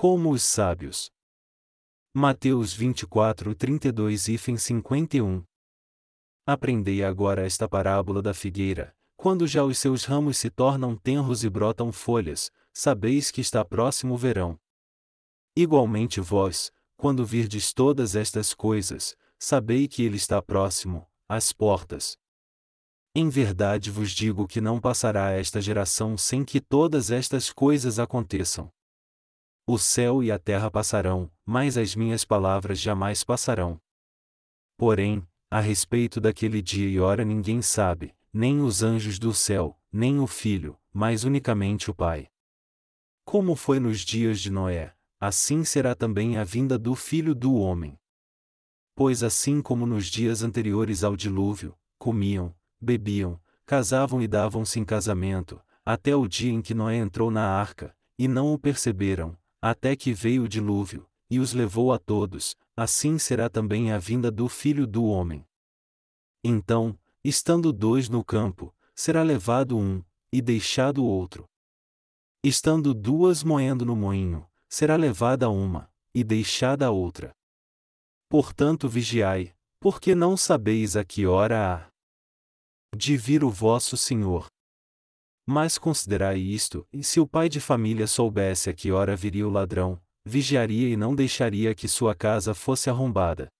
como os sábios. Mateus 24, 32 e 51 Aprendei agora esta parábola da figueira, quando já os seus ramos se tornam tenros e brotam folhas, sabeis que está próximo o verão. Igualmente vós, quando virdes todas estas coisas, sabei que ele está próximo, às portas. Em verdade vos digo que não passará esta geração sem que todas estas coisas aconteçam. O céu e a terra passarão, mas as minhas palavras jamais passarão. Porém, a respeito daquele dia e hora ninguém sabe, nem os anjos do céu, nem o Filho, mas unicamente o Pai. Como foi nos dias de Noé, assim será também a vinda do Filho do Homem. Pois assim como nos dias anteriores ao dilúvio, comiam, bebiam, casavam e davam-se em casamento, até o dia em que Noé entrou na arca, e não o perceberam, até que veio o dilúvio, e os levou a todos, assim será também a vinda do Filho do Homem. Então, estando dois no campo, será levado um, e deixado o outro. Estando duas moendo no moinho, será levada uma, e deixada a outra. Portanto vigiai, porque não sabeis a que hora há de vir o vosso Senhor. Mas considerai isto, e se o pai de família soubesse a que hora viria o ladrão, vigiaria e não deixaria que sua casa fosse arrombada.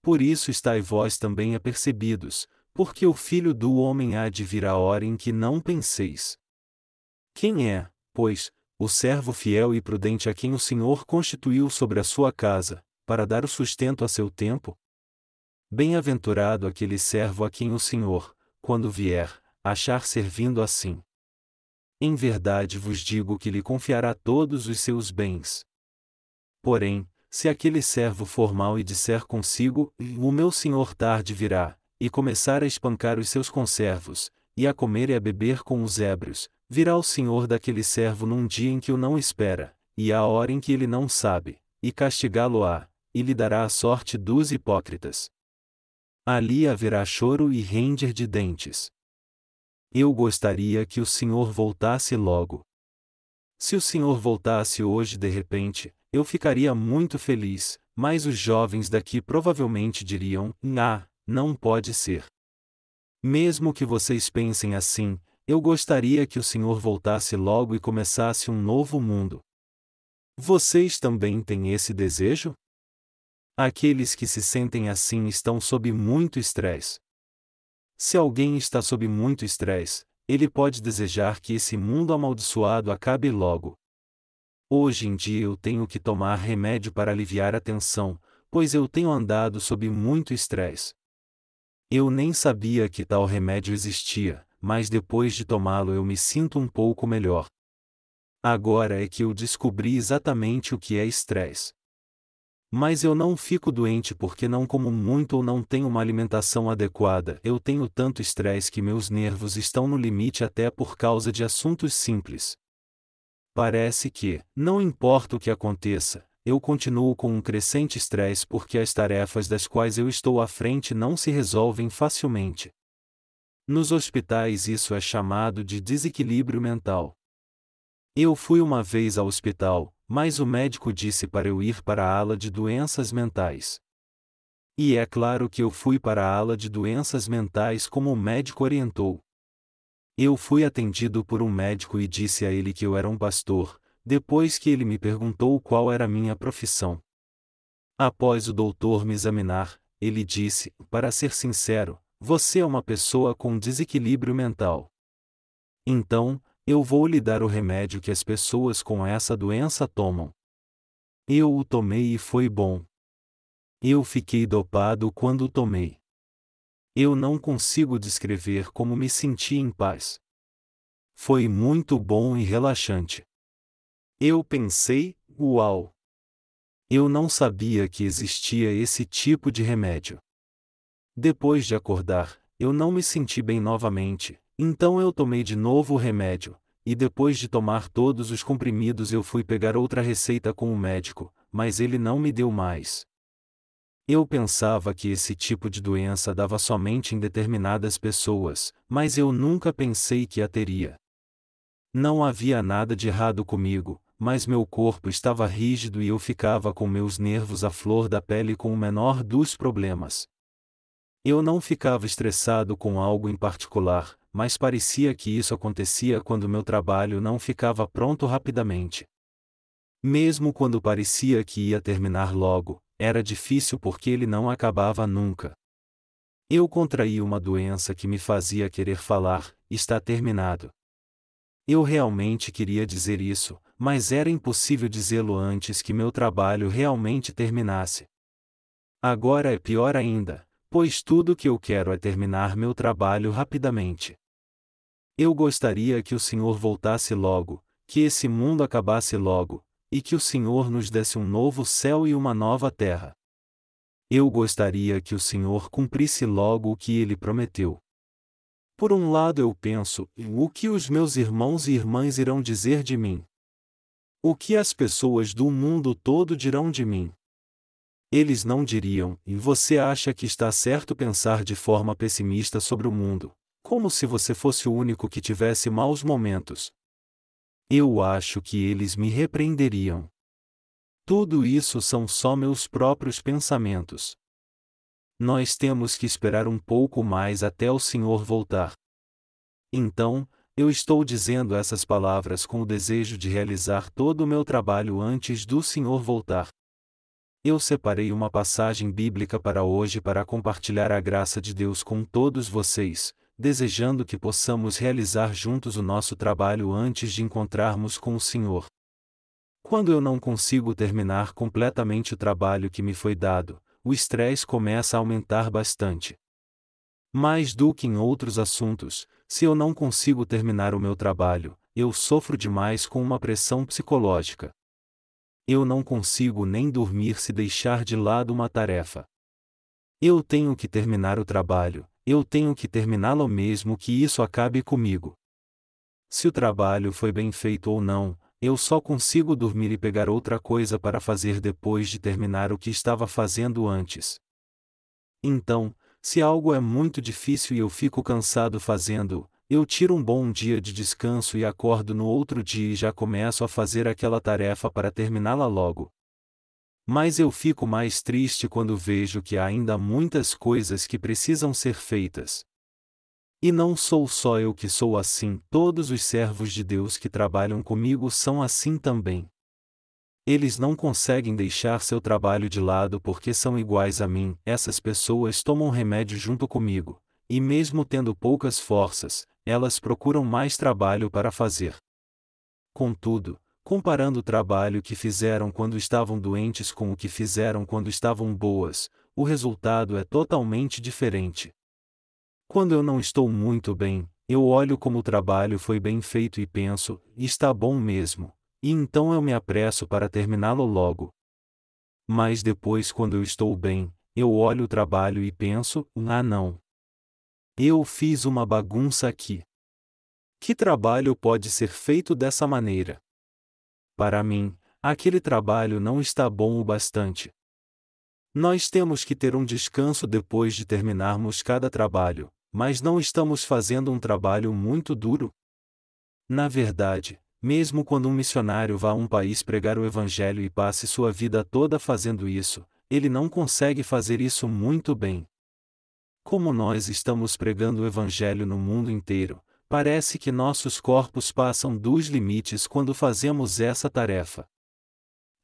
Por isso estai vós também apercebidos, porque o Filho do Homem há de vir a hora em que não penseis. Quem é, pois, o servo fiel e prudente a quem o Senhor constituiu sobre a sua casa, para dar o sustento a seu tempo? Bem-aventurado aquele servo a quem o Senhor, quando vier, achar servindo assim. Em verdade vos digo que lhe confiará todos os seus bens. Porém, se aquele servo for mau e disser consigo, o meu senhor tarde virá, e começar a espancar os seus conservos, e a comer e a beber com os ébrios, virá o senhor daquele servo num dia em que o não espera, e à hora em que ele não sabe, e castigá-lo-á, e lhe dará a sorte dos hipócritas. Ali haverá choro e render de dentes. Eu gostaria que o senhor voltasse logo. Se o senhor voltasse hoje de repente, eu ficaria muito feliz, mas os jovens daqui provavelmente diriam: Ah, não pode ser. Mesmo que vocês pensem assim, eu gostaria que o Senhor voltasse logo e começasse um novo mundo. Vocês também têm esse desejo? Aqueles que se sentem assim estão sob muito estresse. Se alguém está sob muito estresse, ele pode desejar que esse mundo amaldiçoado acabe logo. Hoje em dia eu tenho que tomar remédio para aliviar a tensão, pois eu tenho andado sob muito estresse. Eu nem sabia que tal remédio existia, mas depois de tomá-lo eu me sinto um pouco melhor. Agora é que eu descobri exatamente o que é estresse. Mas eu não fico doente porque não como muito ou não tenho uma alimentação adequada. Eu tenho tanto estresse que meus nervos estão no limite até por causa de assuntos simples. Parece que, não importa o que aconteça, eu continuo com um crescente estresse porque as tarefas das quais eu estou à frente não se resolvem facilmente. Nos hospitais isso é chamado de desequilíbrio mental. Eu fui uma vez ao hospital, mas o médico disse para eu ir para a ala de doenças mentais. E é claro que eu fui para a ala de doenças mentais como o médico orientou. Eu fui atendido por um médico e disse a ele que eu era um pastor, depois que ele me perguntou qual era a minha profissão. Após o doutor me examinar, ele disse: Para ser sincero, você é uma pessoa com desequilíbrio mental. Então, eu vou lhe dar o remédio que as pessoas com essa doença tomam. Eu o tomei e foi bom. Eu fiquei dopado quando o tomei. Eu não consigo descrever como me senti em paz. Foi muito bom e relaxante. Eu pensei, uau! Eu não sabia que existia esse tipo de remédio. Depois de acordar, eu não me senti bem novamente, então eu tomei de novo o remédio, e depois de tomar todos os comprimidos eu fui pegar outra receita com o médico, mas ele não me deu mais. Eu pensava que esse tipo de doença dava somente em determinadas pessoas, mas eu nunca pensei que a teria. Não havia nada de errado comigo, mas meu corpo estava rígido e eu ficava com meus nervos à flor da pele com o menor dos problemas. Eu não ficava estressado com algo em particular, mas parecia que isso acontecia quando meu trabalho não ficava pronto rapidamente. Mesmo quando parecia que ia terminar logo, era difícil porque ele não acabava nunca. Eu contraí uma doença que me fazia querer falar, está terminado. Eu realmente queria dizer isso, mas era impossível dizê-lo antes que meu trabalho realmente terminasse. Agora é pior ainda, pois tudo que eu quero é terminar meu trabalho rapidamente. Eu gostaria que o Senhor voltasse logo, que esse mundo acabasse logo, e que o Senhor nos desse um novo céu e uma nova terra. Eu gostaria que o Senhor cumprisse logo o que ele prometeu. Por um lado eu penso, o que os meus irmãos e irmãs irão dizer de mim? O que as pessoas do mundo todo dirão de mim? Eles não diriam, e você acha que está certo pensar de forma pessimista sobre o mundo, como se você fosse o único que tivesse maus momentos. Eu acho que eles me repreenderiam. Tudo isso são só meus próprios pensamentos. Nós temos que esperar um pouco mais até o Senhor voltar. Então, eu estou dizendo essas palavras com o desejo de realizar todo o meu trabalho antes do Senhor voltar. Eu separei uma passagem bíblica para hoje para compartilhar a graça de Deus com todos vocês, desejando que possamos realizar juntos o nosso trabalho antes de encontrarmos com o Senhor. Quando eu não consigo terminar completamente o trabalho que me foi dado, o estresse começa a aumentar bastante. Mais do que em outros assuntos, se eu não consigo terminar o meu trabalho, eu sofro demais com uma pressão psicológica. Eu não consigo nem dormir se deixar de lado uma tarefa. Eu tenho que terminar o trabalho, eu tenho que terminá-lo mesmo que isso acabe comigo. Se o trabalho foi bem feito ou não, eu só consigo dormir e pegar outra coisa para fazer depois de terminar o que estava fazendo antes. Então, se algo é muito difícil e eu fico cansado fazendo, eu tiro um bom dia de descanso e acordo no outro dia e já começo a fazer aquela tarefa para terminá-la logo. Mas eu fico mais triste quando vejo que há ainda muitas coisas que precisam ser feitas. E não sou só eu que sou assim, todos os servos de Deus que trabalham comigo são assim também. Eles não conseguem deixar seu trabalho de lado porque são iguais a mim, essas pessoas tomam remédio junto comigo, e mesmo tendo poucas forças, elas procuram mais trabalho para fazer. Contudo, comparando o trabalho que fizeram quando estavam doentes com o que fizeram quando estavam boas, o resultado é totalmente diferente. Quando eu não estou muito bem, eu olho como o trabalho foi bem feito e penso, está bom mesmo, e então eu me apresso para terminá-lo logo. Mas depois, quando eu estou bem, eu olho o trabalho e penso, ah não. Eu fiz uma bagunça aqui. Que trabalho pode ser feito dessa maneira? Para mim, aquele trabalho não está bom o bastante. Nós temos que ter um descanso depois de terminarmos cada trabalho, mas não estamos fazendo um trabalho muito duro? Na verdade, mesmo quando um missionário vá a um país pregar o Evangelho e passe sua vida toda fazendo isso, ele não consegue fazer isso muito bem. Como nós estamos pregando o Evangelho no mundo inteiro, parece que nossos corpos passam dos limites quando fazemos essa tarefa.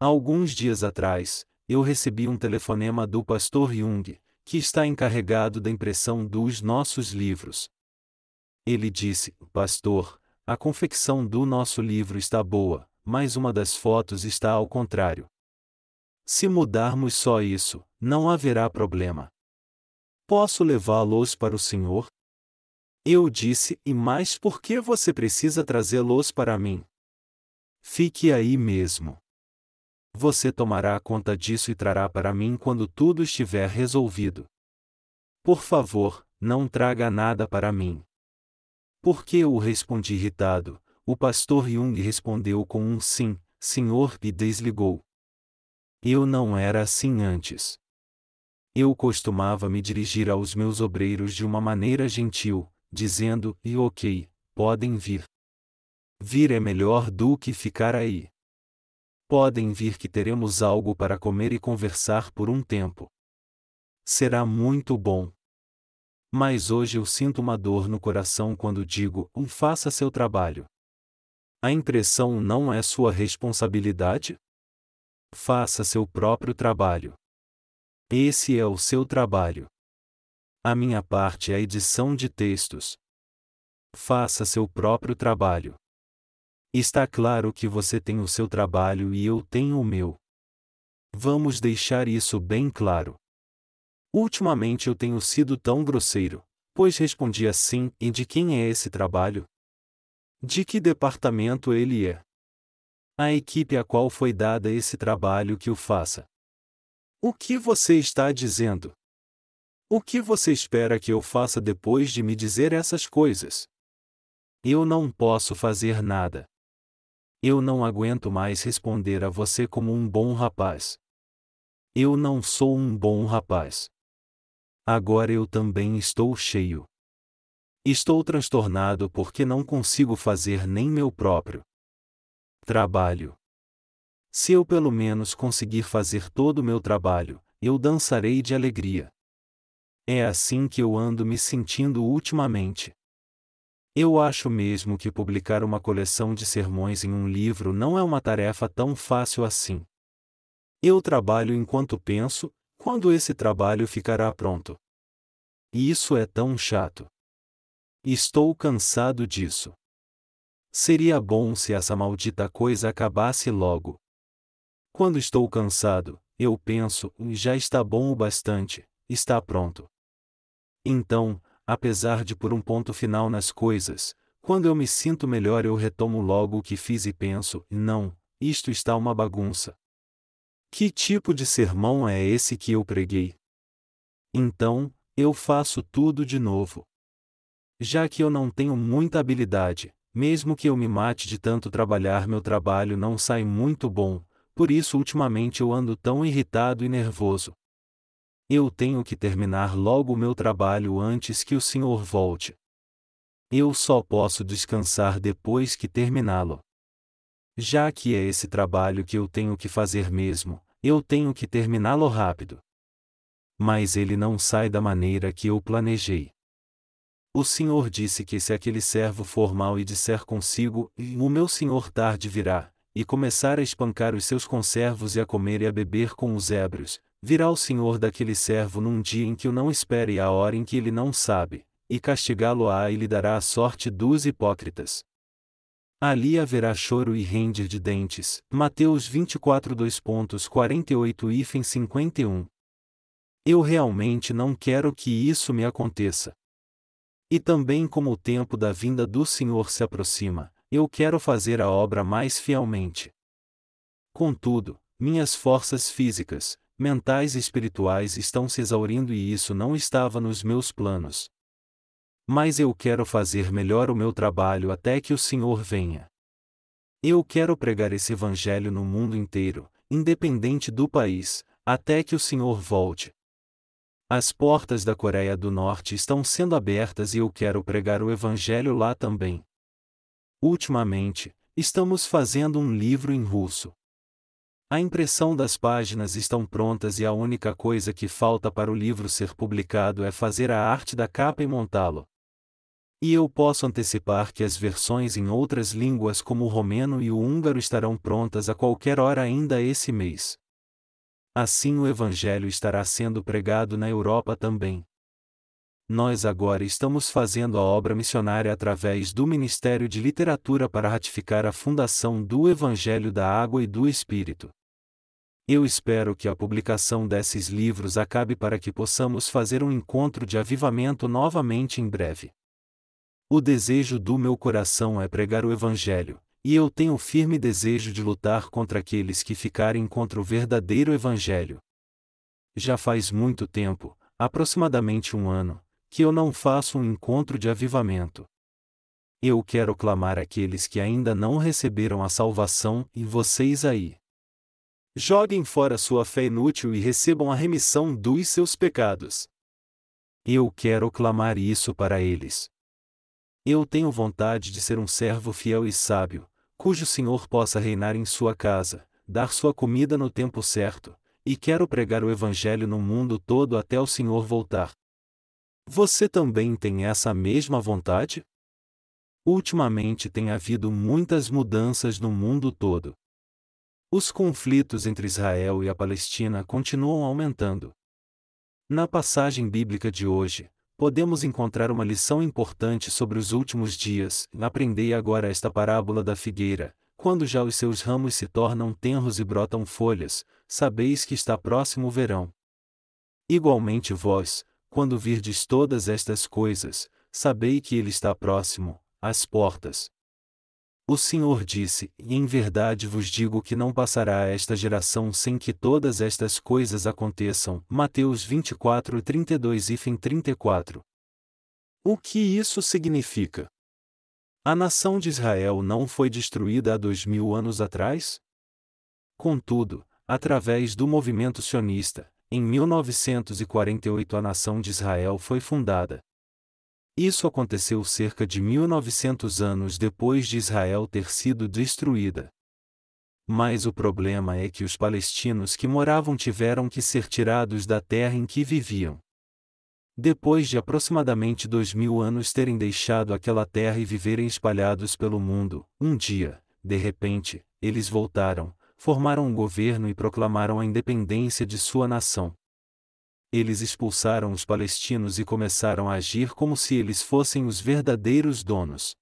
Alguns dias atrás, eu recebi um telefonema do pastor Jung, que está encarregado da impressão dos nossos livros. Ele disse: Pastor, a confecção do nosso livro está boa, mas uma das fotos está ao contrário. Se mudarmos só isso, não haverá problema. Posso levá-los para o Senhor? Eu disse: E mais por que você precisa trazê-los para mim? Fique aí mesmo. Você tomará conta disso e trará para mim quando tudo estiver resolvido. Por favor, não traga nada para mim. Porque eu respondi irritado, o pastor Jung respondeu com um sim, senhor, e desligou. Eu não era assim antes. Eu costumava me dirigir aos meus obreiros de uma maneira gentil, dizendo: e ok, podem vir. Vir é melhor do que ficar aí. Podem vir que teremos algo para comer e conversar por um tempo. Será muito bom. Mas hoje eu sinto uma dor no coração quando digo: um faça seu trabalho. A impressão não é sua responsabilidade? Faça seu próprio trabalho. Esse é o seu trabalho. A minha parte é a edição de textos. Faça seu próprio trabalho. Está claro que você tem o seu trabalho e eu tenho o meu. Vamos deixar isso bem claro. Ultimamente eu tenho sido tão grosseiro, pois respondi assim: e de quem é esse trabalho? De que departamento ele é? A equipe a qual foi dada esse trabalho que o faça. O que você está dizendo? O que você espera que eu faça depois de me dizer essas coisas? Eu não posso fazer nada. Eu não aguento mais responder a você como um bom rapaz. Eu não sou um bom rapaz. Agora eu também estou cheio. Estou transtornado porque não consigo fazer nem meu próprio trabalho. Se eu pelo menos conseguir fazer todo o meu trabalho, eu dançarei de alegria. É assim que eu ando me sentindo ultimamente. Eu acho mesmo que publicar uma coleção de sermões em um livro não é uma tarefa tão fácil assim. Eu trabalho enquanto penso, quando esse trabalho ficará pronto. E isso é tão chato. Estou cansado disso. Seria bom se essa maldita coisa acabasse logo. Quando estou cansado, eu penso, já está bom o bastante, está pronto. Então, apesar de por um ponto final nas coisas, quando eu me sinto melhor eu retomo logo o que fiz e penso: não, isto está uma bagunça. Que tipo de sermão é esse que eu preguei? Então, eu faço tudo de novo. Já que eu não tenho muita habilidade, mesmo que eu me mate de tanto trabalhar, meu trabalho não sai muito bom, por isso ultimamente eu ando tão irritado e nervoso. Eu tenho que terminar logo o meu trabalho antes que o senhor volte. Eu só posso descansar depois que terminá-lo. Já que é esse trabalho que eu tenho que fazer mesmo, eu tenho que terminá-lo rápido. Mas ele não sai da maneira que eu planejei. O Senhor disse que se aquele servo for mal e disser consigo, o meu senhor tarde virá, e começar a espancar os seus conservos e a comer e a beber com os ébrios, Virá o senhor daquele servo num dia em que o não espere e a hora em que ele não sabe, e castigá-lo-á e lhe dará a sorte dos hipócritas. Ali haverá choro e render de dentes. Mateus 24 2.48 e 51. Eu realmente não quero que isso me aconteça. E também como o tempo da vinda do Senhor se aproxima, eu quero fazer a obra mais fielmente. Contudo, minhas forças físicas, mentais e espirituais estão se exaurindo e isso não estava nos meus planos. Mas eu quero fazer melhor o meu trabalho até que o Senhor venha. Eu quero pregar esse evangelho no mundo inteiro, independente do país, até que o Senhor volte. As portas da Coreia do Norte estão sendo abertas e eu quero pregar o evangelho lá também. Ultimamente, estamos fazendo um livro em russo. A impressão das páginas estão prontas e a única coisa que falta para o livro ser publicado é fazer a arte da capa e montá-lo. E eu posso antecipar que as versões em outras línguas como o romeno e o húngaro estarão prontas a qualquer hora ainda esse mês. Assim o Evangelho estará sendo pregado na Europa também. Nós agora estamos fazendo a obra missionária através do Ministério de Literatura para ratificar a fundação do Evangelho da Água e do Espírito. Eu espero que a publicação desses livros acabe para que possamos fazer um encontro de avivamento novamente em breve. O desejo do meu coração é pregar o Evangelho, e eu tenho firme desejo de lutar contra aqueles que ficarem contra o verdadeiro Evangelho. Já faz muito tempo, aproximadamente um ano, que eu não faço um encontro de avivamento. Eu quero clamar àqueles que ainda não receberam a salvação, e vocês aí. Joguem fora sua fé inútil e recebam a remissão dos seus pecados. Eu quero clamar isso para eles. Eu tenho vontade de ser um servo fiel e sábio, cujo Senhor possa reinar em sua casa, dar sua comida no tempo certo, e quero pregar o Evangelho no mundo todo até o Senhor voltar. Você também tem essa mesma vontade? Ultimamente tem havido muitas mudanças no mundo todo. Os conflitos entre Israel e a Palestina continuam aumentando. Na passagem bíblica de hoje, podemos encontrar uma lição importante sobre os últimos dias. Aprendei agora esta parábola da figueira. Quando já os seus ramos se tornam tenros e brotam folhas, sabeis que está próximo o verão. Igualmente vós, quando virdes todas estas coisas, sabei que ele está próximo, às portas. O Senhor disse: E em verdade vos digo que não passará esta geração sem que todas estas coisas aconteçam. Mateus 24, 32 e fim 34. O que isso significa? A nação de Israel não foi destruída há dois mil anos atrás? Contudo, através do movimento sionista, em 1948 a nação de Israel foi fundada. Isso aconteceu cerca de 1900 anos depois de Israel ter sido destruída. Mas o problema é que os palestinos que moravam tiveram que ser tirados da terra em que viviam. Depois de aproximadamente dois mil anos terem deixado aquela terra e viverem espalhados pelo mundo, um dia, de repente, eles voltaram, formaram um governo e proclamaram a independência de sua nação eles expulsaram os palestinos e começaram a agir como se eles fossem os verdadeiros donos.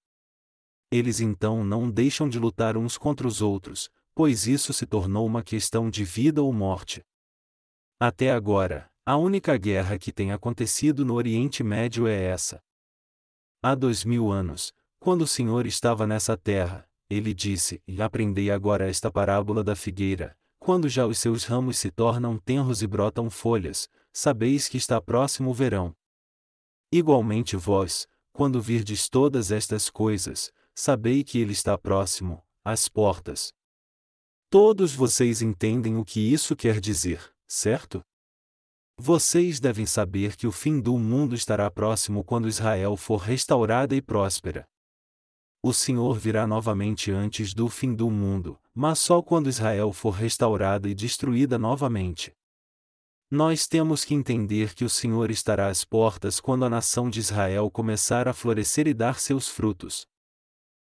Eles então não deixam de lutar uns contra os outros, pois isso se tornou uma questão de vida ou morte. Até agora, a única guerra que tem acontecido no Oriente Médio é essa. Há dois mil anos, quando o Senhor estava nessa terra, ele disse: E aprendei agora esta parábola da figueira, quando já os seus ramos se tornam tenros e brotam folhas, sabeis que está próximo o verão. Igualmente vós, quando virdes todas estas coisas, sabei que ele está próximo, às portas. Todos vocês entendem o que isso quer dizer, certo? Vocês devem saber que o fim do mundo estará próximo quando Israel for restaurada e próspera o Senhor virá novamente antes do fim do mundo, mas só quando Israel for restaurada e destruída novamente. Nós temos que entender que o Senhor estará às portas quando a nação de Israel começar a florescer e dar seus frutos.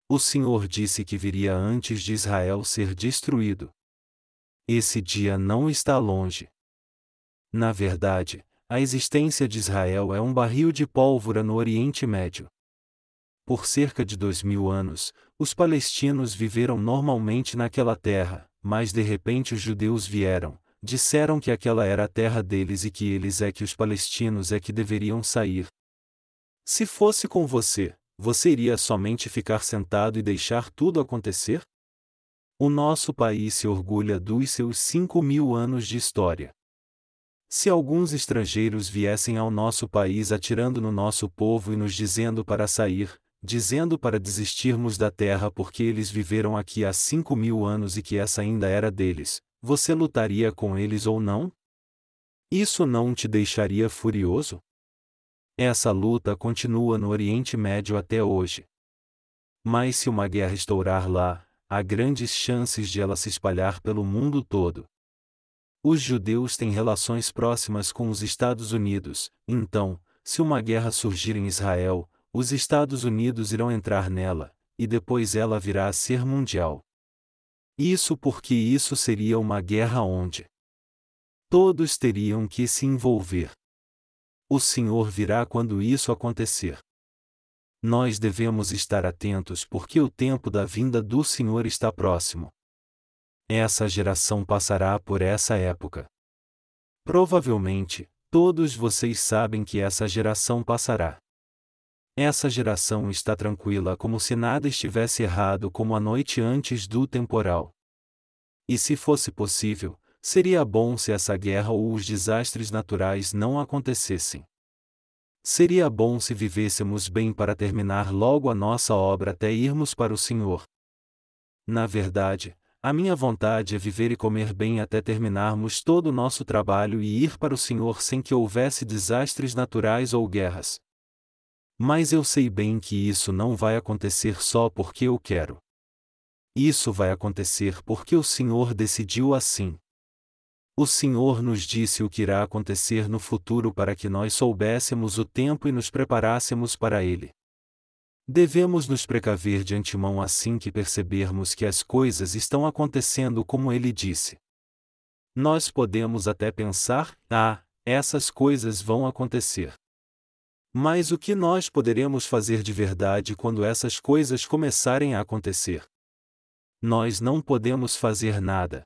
O Senhor disse que viria antes de Israel ser destruído. Esse dia não está longe. Na verdade, a existência de Israel é um barril de pólvora no Oriente Médio. Por cerca de dois mil anos, os palestinos viveram normalmente naquela terra, mas de repente os judeus vieram, disseram que aquela era a terra deles e que eles é que os palestinos é que deveriam sair. Se fosse com você, você iria somente ficar sentado e deixar tudo acontecer? O nosso país se orgulha dos seus cinco mil anos de história. Se alguns estrangeiros viessem ao nosso país atirando no nosso povo e nos dizendo para sair, dizendo para desistirmos da terra porque eles viveram aqui há cinco mil anos e que essa ainda era deles, você lutaria com eles ou não? Isso não te deixaria furioso? Essa luta continua no Oriente Médio até hoje. Mas se uma guerra estourar lá, há grandes chances de ela se espalhar pelo mundo todo. Os judeus têm relações próximas com os Estados Unidos, então, se uma guerra surgir em Israel, os Estados Unidos irão entrar nela, e depois ela virá a ser mundial. Isso porque isso seria uma guerra onde todos teriam que se envolver. O Senhor virá quando isso acontecer. Nós devemos estar atentos porque o tempo da vinda do Senhor está próximo. Essa geração passará por essa época. Provavelmente, todos vocês sabem que essa geração passará. Essa geração está tranquila como se nada estivesse errado como a noite antes do temporal. E se fosse possível, seria bom se essa guerra ou os desastres naturais não acontecessem. Seria bom se vivêssemos bem para terminar logo a nossa obra até irmos para o Senhor. Na verdade, a minha vontade é viver e comer bem até terminarmos todo o nosso trabalho e ir para o Senhor sem que houvesse desastres naturais ou guerras. Mas eu sei bem que isso não vai acontecer só porque eu quero. Isso vai acontecer porque o Senhor decidiu assim. O Senhor nos disse o que irá acontecer no futuro para que nós soubéssemos o tempo e nos preparássemos para ele. Devemos nos precaver de antemão assim que percebermos que as coisas estão acontecendo como ele disse. Nós podemos até pensar: ah, essas coisas vão acontecer. Mas o que nós poderemos fazer de verdade quando essas coisas começarem a acontecer? Nós não podemos fazer nada.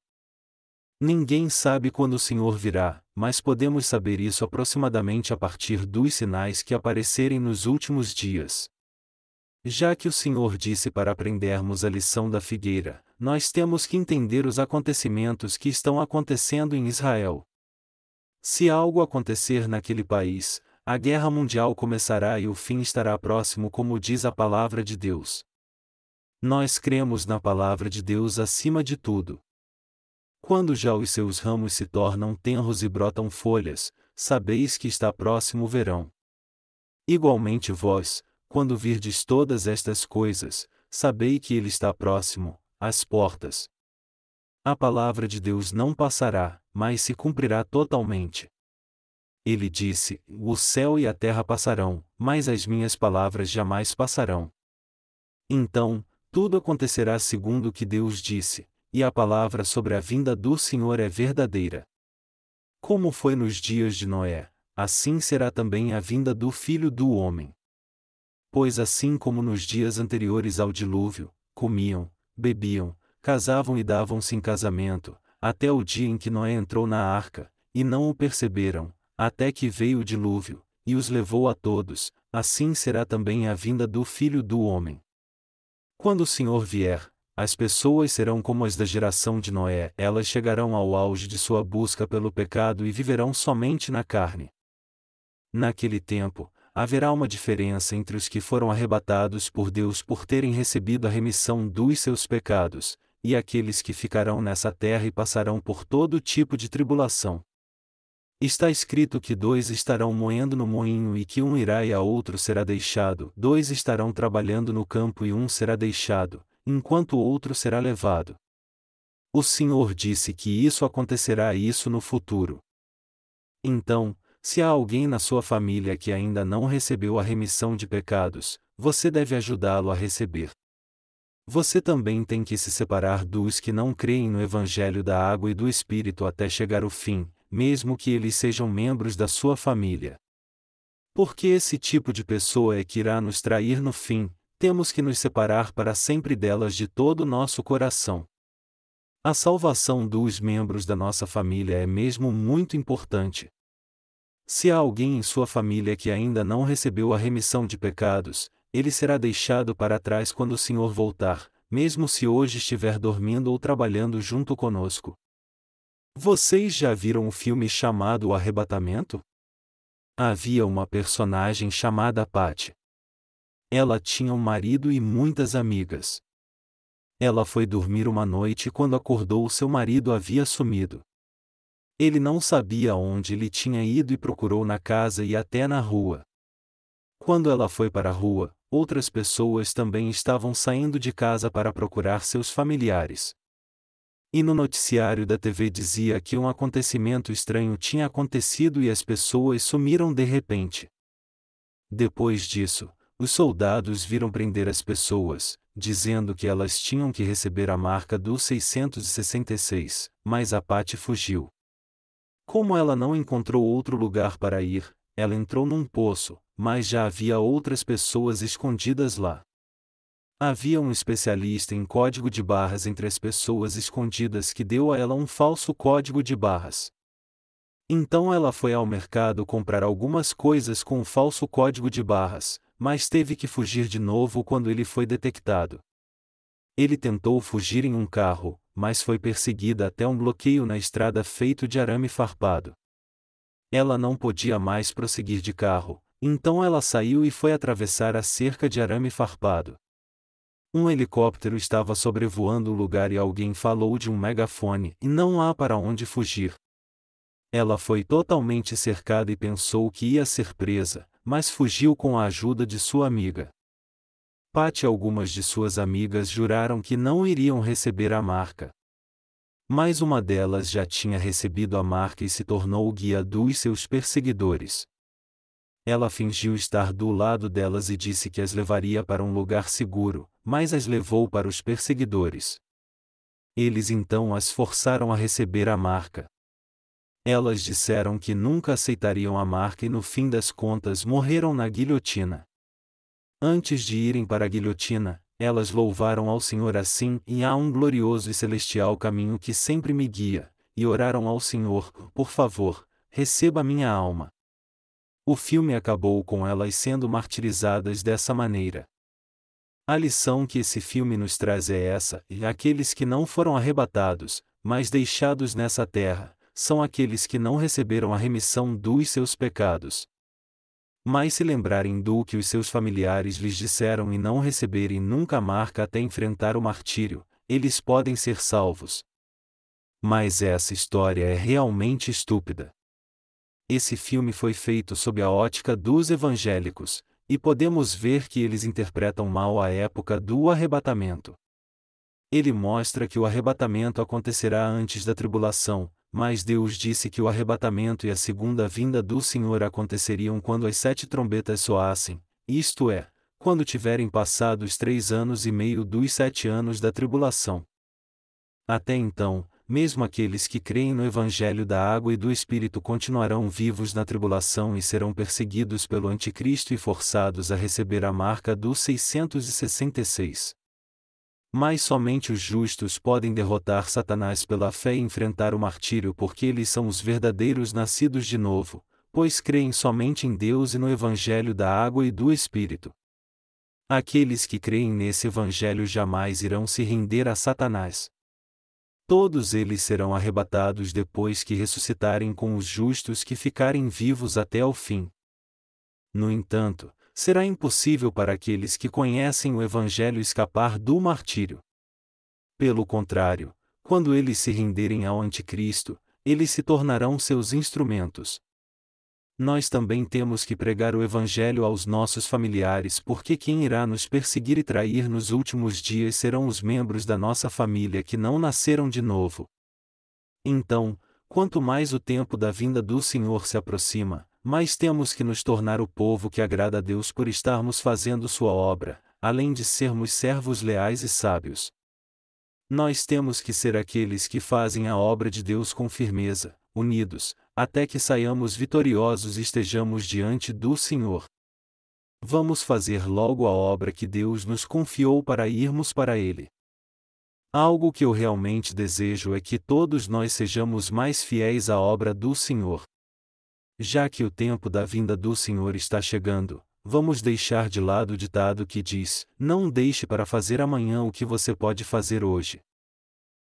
Ninguém sabe quando o Senhor virá, mas podemos saber isso aproximadamente a partir dos sinais que aparecerem nos últimos dias. Já que o Senhor disse para aprendermos a lição da figueira, nós temos que entender os acontecimentos que estão acontecendo em Israel. Se algo acontecer naquele país, a guerra mundial começará e o fim estará próximo, como diz a palavra de Deus. Nós cremos na palavra de Deus acima de tudo. Quando já os seus ramos se tornam tenros e brotam folhas, sabeis que está próximo o verão. Igualmente vós, quando virdes todas estas coisas, sabei que ele está próximo, às portas. A palavra de Deus não passará, mas se cumprirá totalmente. Ele disse: O céu e a terra passarão, mas as minhas palavras jamais passarão. Então, tudo acontecerá segundo o que Deus disse, e a palavra sobre a vinda do Senhor é verdadeira. Como foi nos dias de Noé, assim será também a vinda do Filho do Homem. Pois assim como nos dias anteriores ao dilúvio, comiam, bebiam, casavam e davam-se em casamento, até o dia em que Noé entrou na arca, e não o perceberam, até que veio o dilúvio, e os levou a todos, assim será também a vinda do Filho do Homem. Quando o Senhor vier, as pessoas serão como as da geração de Noé, elas chegarão ao auge de sua busca pelo pecado e viverão somente na carne. Naquele tempo, haverá uma diferença entre os que foram arrebatados por Deus por terem recebido a remissão dos seus pecados, e aqueles que ficarão nessa terra e passarão por todo tipo de tribulação. Está escrito que dois estarão moendo no moinho e que um irá e a outro será deixado, dois estarão trabalhando no campo e um será deixado, enquanto o outro será levado. O Senhor disse que isso acontecerá isso no futuro. Então, se há alguém na sua família que ainda não recebeu a remissão de pecados, você deve ajudá-lo a receber. Você também tem que se separar dos que não creem no Evangelho da água e do Espírito até chegar o fim, mesmo que eles sejam membros da sua família. Porque esse tipo de pessoa é que irá nos trair no fim, temos que nos separar para sempre delas de todo o nosso coração. A salvação dos membros da nossa família é mesmo muito importante. Se há alguém em sua família que ainda não recebeu a remissão de pecados, ele será deixado para trás quando o Senhor voltar, mesmo se hoje estiver dormindo ou trabalhando junto conosco. Vocês já viram o filme chamado O Arrebatamento? Havia uma personagem chamada Pat. Ela tinha um marido e muitas amigas. Ela foi dormir uma noite e quando acordou seu marido havia sumido. Ele não sabia onde ele tinha ido e procurou na casa e até na rua. Quando ela foi para a rua, outras pessoas também estavam saindo de casa para procurar seus familiares. E no noticiário da TV dizia que um acontecimento estranho tinha acontecido e as pessoas sumiram de repente. Depois disso, os soldados viram prender as pessoas, dizendo que elas tinham que receber a marca dos 666, mas a Pate fugiu. Como ela não encontrou outro lugar para ir, ela entrou num poço, mas já havia outras pessoas escondidas lá. Havia um especialista em código de barras entre as pessoas escondidas que deu a ela um falso código de barras. Então ela foi ao mercado comprar algumas coisas com o falso código de barras, mas teve que fugir de novo quando ele foi detectado. Ele tentou fugir em um carro, mas foi perseguida até um bloqueio na estrada feito de arame farpado. Ela não podia mais prosseguir de carro, então ela saiu e foi atravessar a cerca de arame farpado. Um helicóptero estava sobrevoando o lugar e alguém falou de um megafone, e não há para onde fugir. Ela foi totalmente cercada e pensou que ia ser presa, mas fugiu com a ajuda de sua amiga. Pat e algumas de suas amigas juraram que não iriam receber a marca. Mas uma delas já tinha recebido a marca e se tornou o guia dos seus perseguidores. Ela fingiu estar do lado delas e disse que as levaria para um lugar seguro, mas as levou para os perseguidores. Eles então as forçaram a receber a marca. Elas disseram que nunca aceitariam a marca e no fim das contas morreram na guilhotina. Antes de irem para a guilhotina, elas louvaram ao Senhor assim e há um glorioso e celestial caminho que sempre me guia, e oraram ao Senhor, por favor, receba minha alma. O filme acabou com elas sendo martirizadas dessa maneira. A lição que esse filme nos traz é essa: e aqueles que não foram arrebatados, mas deixados nessa terra, são aqueles que não receberam a remissão dos seus pecados. Mas se lembrarem do que os seus familiares lhes disseram e não receberem nunca a marca até enfrentar o martírio, eles podem ser salvos. Mas essa história é realmente estúpida. Esse filme foi feito sob a ótica dos evangélicos, e podemos ver que eles interpretam mal a época do arrebatamento. Ele mostra que o arrebatamento acontecerá antes da tribulação, mas Deus disse que o arrebatamento e a segunda vinda do Senhor aconteceriam quando as sete trombetas soassem, isto é, quando tiverem passado os três anos e meio dos sete anos da tribulação. Até então, mesmo aqueles que creem no Evangelho da água e do Espírito continuarão vivos na tribulação e serão perseguidos pelo Anticristo e forçados a receber a marca dos 666. Mas somente os justos podem derrotar Satanás pela fé e enfrentar o martírio porque eles são os verdadeiros nascidos de novo, pois creem somente em Deus e no Evangelho da água e do Espírito. Aqueles que creem nesse Evangelho jamais irão se render a Satanás. Todos eles serão arrebatados depois que ressuscitarem com os justos que ficarem vivos até o fim. No entanto, será impossível para aqueles que conhecem o Evangelho escapar do martírio. Pelo contrário, quando eles se renderem ao Anticristo, eles se tornarão seus instrumentos. Nós também temos que pregar o Evangelho aos nossos familiares porque quem irá nos perseguir e trair nos últimos dias serão os membros da nossa família que não nasceram de novo. Então, quanto mais o tempo da vinda do Senhor se aproxima, mas temos que nos tornar o povo que agrada a Deus por estarmos fazendo sua obra, além de sermos servos leais e sábios. Nós temos que ser aqueles que fazem a obra de Deus com firmeza, unidos, até que saiamos vitoriosos e estejamos diante do Senhor. Vamos fazer logo a obra que Deus nos confiou para irmos para Ele. Algo que eu realmente desejo é que todos nós sejamos mais fiéis à obra do Senhor. Já que o tempo da vinda do Senhor está chegando, vamos deixar de lado o ditado que diz: Não deixe para fazer amanhã o que você pode fazer hoje.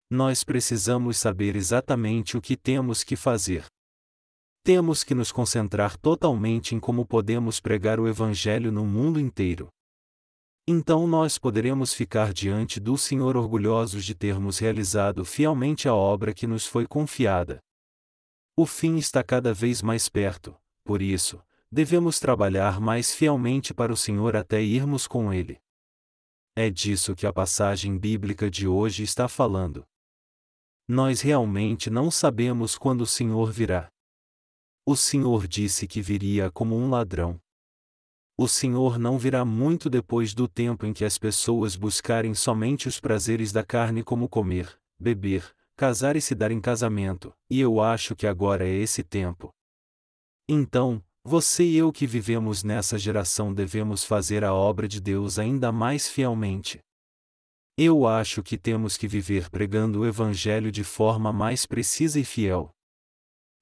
Nós precisamos saber exatamente o que temos que fazer. Temos que nos concentrar totalmente em como podemos pregar o Evangelho no mundo inteiro. Então nós poderemos ficar diante do Senhor orgulhosos de termos realizado fielmente a obra que nos foi confiada. O fim está cada vez mais perto, por isso, devemos trabalhar mais fielmente para o Senhor até irmos com Ele. É disso que a passagem bíblica de hoje está falando. Nós realmente não sabemos quando o Senhor virá. O Senhor disse que viria como um ladrão. O Senhor não virá muito depois do tempo em que as pessoas buscarem somente os prazeres da carne como comer, beber, casar e se dar em casamento, e eu acho que agora é esse tempo. Então, você e eu que vivemos nessa geração devemos fazer a obra de Deus ainda mais fielmente. Eu acho que temos que viver pregando o Evangelho de forma mais precisa e fiel.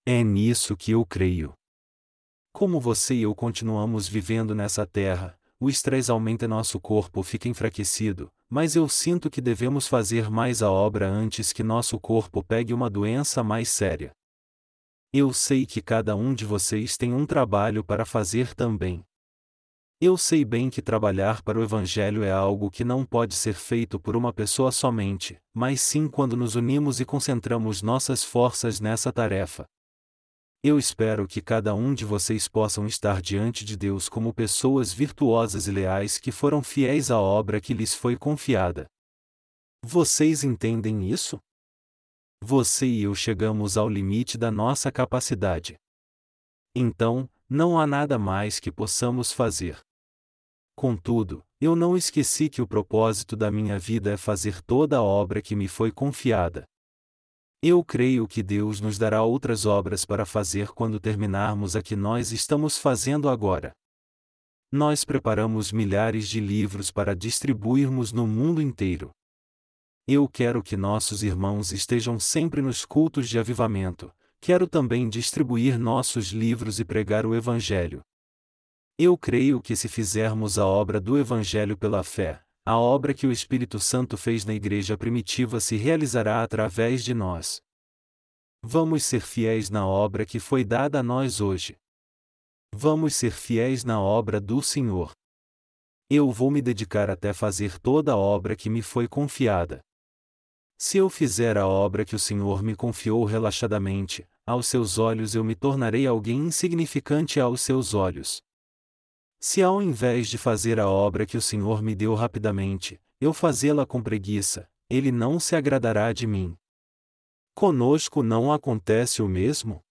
É nisso que eu creio. Como você e eu continuamos vivendo nessa terra, o estresse aumenta e nosso corpo fica enfraquecido, mas eu sinto que devemos fazer mais a obra antes que nosso corpo pegue uma doença mais séria. Eu sei que cada um de vocês tem um trabalho para fazer também. Eu sei bem que trabalhar para o Evangelho é algo que não pode ser feito por uma pessoa somente, mas sim quando nos unimos e concentramos nossas forças nessa tarefa. Eu espero que cada um de vocês possam estar diante de Deus como pessoas virtuosas e leais que foram fiéis à obra que lhes foi confiada. Vocês entendem isso? Você e eu chegamos ao limite da nossa capacidade. Então, não há nada mais que possamos fazer. Contudo, eu não esqueci que o propósito da minha vida é fazer toda a obra que me foi confiada. Eu creio que Deus nos dará outras obras para fazer quando terminarmos a que nós estamos fazendo agora. Nós preparamos milhares de livros para distribuirmos no mundo inteiro. Eu quero que nossos irmãos estejam sempre nos cultos de avivamento, quero também distribuir nossos livros e pregar o Evangelho. Eu creio que se fizermos a obra do Evangelho pela fé, a obra que o Espírito Santo fez na igreja primitiva se realizará através de nós. Vamos ser fiéis na obra que foi dada a nós hoje. Vamos ser fiéis na obra do Senhor. Eu vou me dedicar até fazer toda a obra que me foi confiada. Se eu fizer a obra que o Senhor me confiou relaxadamente, aos seus olhos eu me tornarei alguém insignificante aos seus olhos. Se ao invés de fazer a obra que o Senhor me deu rapidamente, eu fazê-la com preguiça, ele não se agradará de mim. Conosco não acontece o mesmo?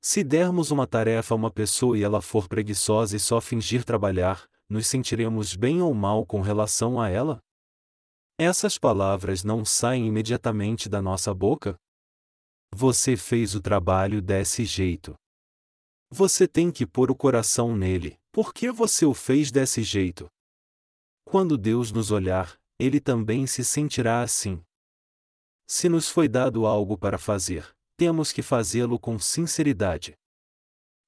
Se dermos uma tarefa a uma pessoa e ela for preguiçosa e só fingir trabalhar, nos sentiremos bem ou mal com relação a ela? Essas palavras não saem imediatamente da nossa boca? Você fez o trabalho desse jeito. Você tem que pôr o coração nele, por que você o fez desse jeito? Quando Deus nos olhar, ele também se sentirá assim. Se nos foi dado algo para fazer, temos que fazê-lo com sinceridade.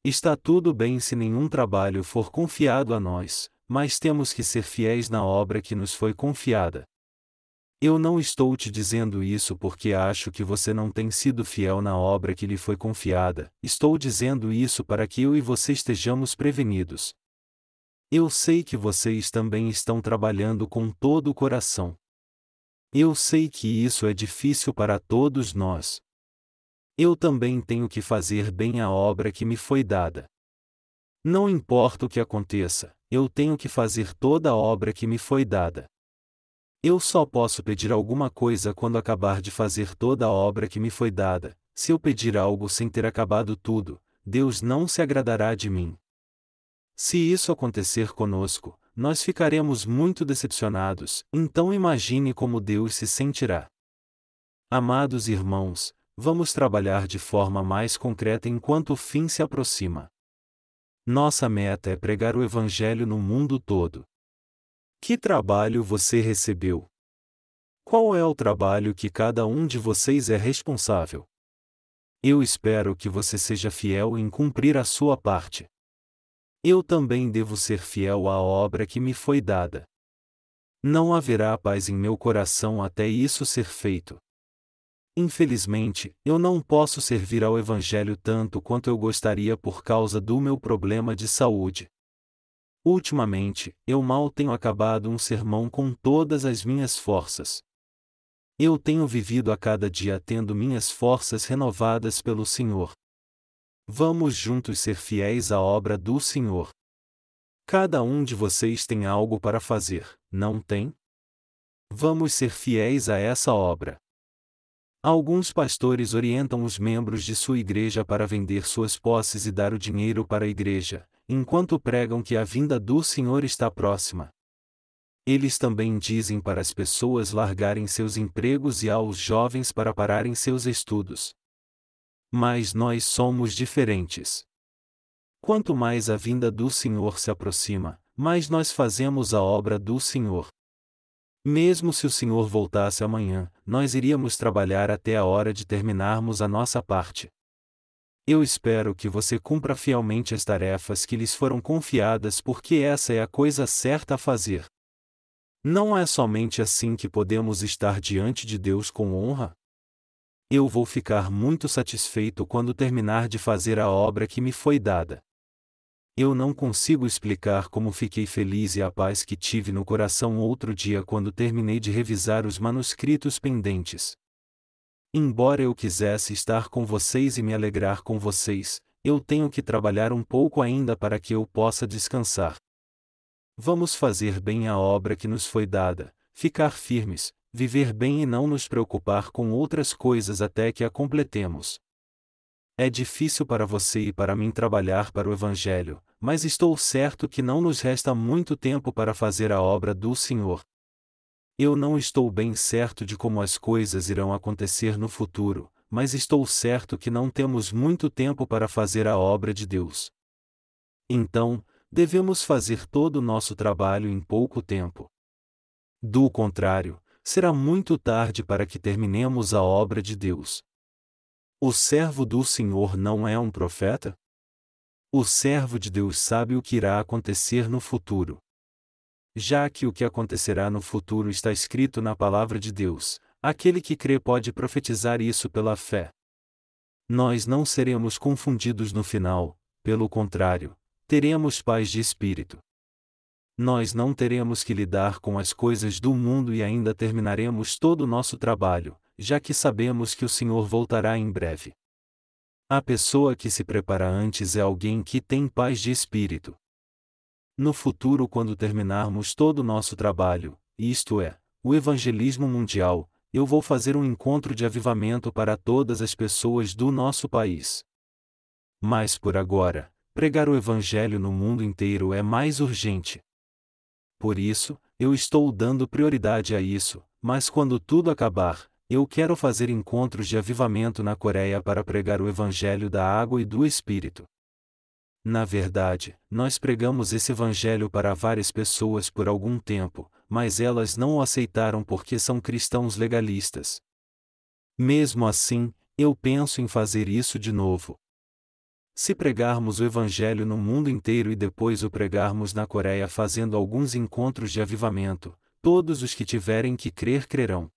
Está tudo bem se nenhum trabalho for confiado a nós, mas temos que ser fiéis na obra que nos foi confiada. Eu não estou te dizendo isso porque acho que você não tem sido fiel na obra que lhe foi confiada, estou dizendo isso para que eu e você estejamos prevenidos. Eu sei que vocês também estão trabalhando com todo o coração. Eu sei que isso é difícil para todos nós. Eu também tenho que fazer bem a obra que me foi dada. Não importa o que aconteça, eu tenho que fazer toda a obra que me foi dada. Eu só posso pedir alguma coisa quando acabar de fazer toda a obra que me foi dada. Se eu pedir algo sem ter acabado tudo, Deus não se agradará de mim. Se isso acontecer conosco, nós ficaremos muito decepcionados, então imagine como Deus se sentirá. Amados irmãos, vamos trabalhar de forma mais concreta enquanto o fim se aproxima. Nossa meta é pregar o Evangelho no mundo todo. Que trabalho você recebeu? Qual é o trabalho que cada um de vocês é responsável? Eu espero que você seja fiel em cumprir a sua parte. Eu também devo ser fiel à obra que me foi dada. Não haverá paz em meu coração até isso ser feito. Infelizmente, eu não posso servir ao Evangelho tanto quanto eu gostaria por causa do meu problema de saúde. Ultimamente, eu mal tenho acabado um sermão com todas as minhas forças. Eu tenho vivido a cada dia tendo minhas forças renovadas pelo Senhor. Vamos juntos ser fiéis à obra do Senhor. Cada um de vocês tem algo para fazer, não tem? Vamos ser fiéis a essa obra. Alguns pastores orientam os membros de sua igreja para vender suas posses e dar o dinheiro para a igreja, enquanto pregam que a vinda do Senhor está próxima. Eles também dizem para as pessoas largarem seus empregos e aos jovens para pararem seus estudos. Mas nós somos diferentes. Quanto mais a vinda do Senhor se aproxima, mais nós fazemos a obra do Senhor. Mesmo se o Senhor voltasse amanhã, nós iríamos trabalhar até a hora de terminarmos a nossa parte. Eu espero que você cumpra fielmente as tarefas que lhes foram confiadas porque essa é a coisa certa a fazer. Não é somente assim que podemos estar diante de Deus com honra? Eu vou ficar muito satisfeito quando terminar de fazer a obra que me foi dada. Eu não consigo explicar como fiquei feliz e a paz que tive no coração outro dia quando terminei de revisar os manuscritos pendentes. Embora eu quisesse estar com vocês e me alegrar com vocês, eu tenho que trabalhar um pouco ainda para que eu possa descansar. Vamos fazer bem a obra que nos foi dada, ficar firmes, viver bem e não nos preocupar com outras coisas até que a completemos. É difícil para você e para mim trabalhar para o Evangelho, mas estou certo que não nos resta muito tempo para fazer a obra do Senhor. Eu não estou bem certo de como as coisas irão acontecer no futuro, mas estou certo que não temos muito tempo para fazer a obra de Deus. Então, devemos fazer todo o nosso trabalho em pouco tempo. Do contrário, será muito tarde para que terminemos a obra de Deus. O servo do Senhor não é um profeta? O servo de Deus sabe o que irá acontecer no futuro. Já que o que acontecerá no futuro está escrito na palavra de Deus, aquele que crê pode profetizar isso pela fé. Nós não seremos confundidos no final, pelo contrário, teremos paz de espírito nós não teremos que lidar com as coisas do mundo e ainda terminaremos todo o nosso trabalho, já que sabemos que o Senhor voltará em breve. A pessoa que se prepara antes é alguém que tem paz de espírito. No futuro, quando terminarmos todo o nosso trabalho, isto é, o evangelismo mundial, eu vou fazer um encontro de avivamento para todas as pessoas do nosso país. Mas por agora, pregar o evangelho no mundo inteiro é mais urgente. Por isso, eu estou dando prioridade a isso, mas quando tudo acabar, eu quero fazer encontros de avivamento na Coreia para pregar o Evangelho da água e do Espírito. Na verdade, nós pregamos esse Evangelho para várias pessoas por algum tempo, mas elas não o aceitaram porque são cristãos legalistas. Mesmo assim, eu penso em fazer isso de novo. Se pregarmos o Evangelho no mundo inteiro e depois o pregarmos na Coreia fazendo alguns encontros de avivamento, todos os que tiverem que crer crerão.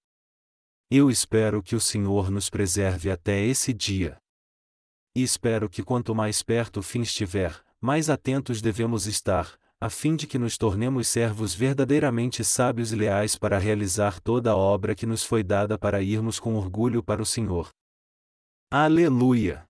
Eu espero que o Senhor nos preserve até esse dia. E espero que quanto mais perto o fim estiver, mais atentos devemos estar, a fim de que nos tornemos servos verdadeiramente sábios e leais para realizar toda a obra que nos foi dada para irmos com orgulho para o Senhor. Aleluia!